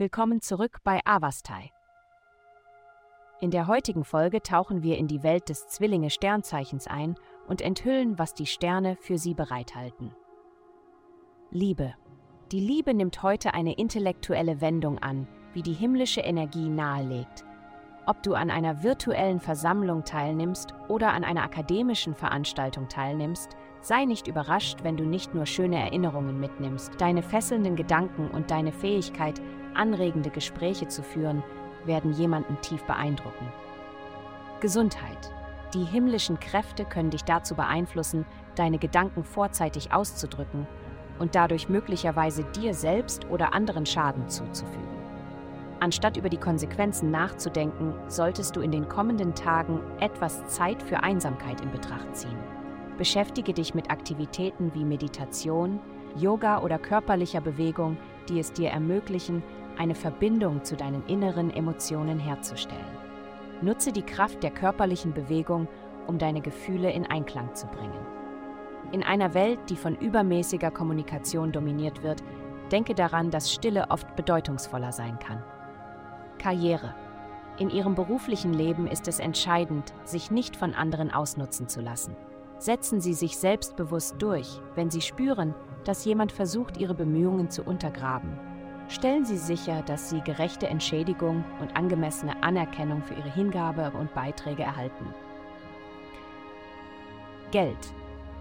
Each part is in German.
Willkommen zurück bei Avastai. In der heutigen Folge tauchen wir in die Welt des Zwillinge-Sternzeichens ein und enthüllen, was die Sterne für sie bereithalten. Liebe. Die Liebe nimmt heute eine intellektuelle Wendung an, wie die himmlische Energie nahelegt. Ob du an einer virtuellen Versammlung teilnimmst oder an einer akademischen Veranstaltung teilnimmst, sei nicht überrascht, wenn du nicht nur schöne Erinnerungen mitnimmst. Deine fesselnden Gedanken und deine Fähigkeit, anregende Gespräche zu führen, werden jemanden tief beeindrucken. Gesundheit. Die himmlischen Kräfte können dich dazu beeinflussen, deine Gedanken vorzeitig auszudrücken und dadurch möglicherweise dir selbst oder anderen Schaden zuzufügen. Anstatt über die Konsequenzen nachzudenken, solltest du in den kommenden Tagen etwas Zeit für Einsamkeit in Betracht ziehen. Beschäftige dich mit Aktivitäten wie Meditation, Yoga oder körperlicher Bewegung, die es dir ermöglichen, eine Verbindung zu deinen inneren Emotionen herzustellen. Nutze die Kraft der körperlichen Bewegung, um deine Gefühle in Einklang zu bringen. In einer Welt, die von übermäßiger Kommunikation dominiert wird, denke daran, dass Stille oft bedeutungsvoller sein kann. Karriere. In ihrem beruflichen Leben ist es entscheidend, sich nicht von anderen ausnutzen zu lassen. Setzen Sie sich selbstbewusst durch, wenn Sie spüren, dass jemand versucht, Ihre Bemühungen zu untergraben Stellen Sie sicher, dass Sie gerechte Entschädigung und angemessene Anerkennung für Ihre Hingabe und Beiträge erhalten. Geld.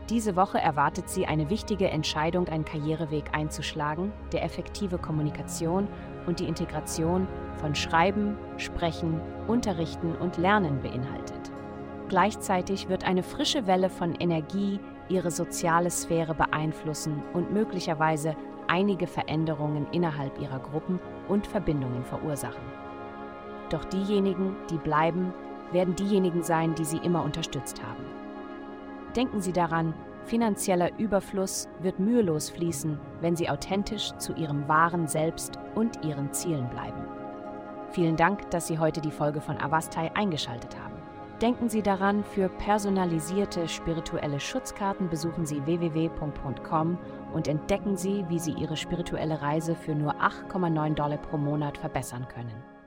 Diese Woche erwartet Sie eine wichtige Entscheidung, einen Karriereweg einzuschlagen, der effektive Kommunikation und die Integration von Schreiben, Sprechen, Unterrichten und Lernen beinhaltet. Gleichzeitig wird eine frische Welle von Energie Ihre soziale Sphäre beeinflussen und möglicherweise einige Veränderungen innerhalb ihrer Gruppen und Verbindungen verursachen. Doch diejenigen, die bleiben, werden diejenigen sein, die sie immer unterstützt haben. Denken Sie daran, finanzieller Überfluss wird mühelos fließen, wenn Sie authentisch zu Ihrem wahren Selbst und Ihren Zielen bleiben. Vielen Dank, dass Sie heute die Folge von Avastai eingeschaltet haben. Denken Sie daran, für personalisierte spirituelle Schutzkarten besuchen Sie www.com und entdecken Sie, wie Sie Ihre spirituelle Reise für nur 8,9 Dollar pro Monat verbessern können.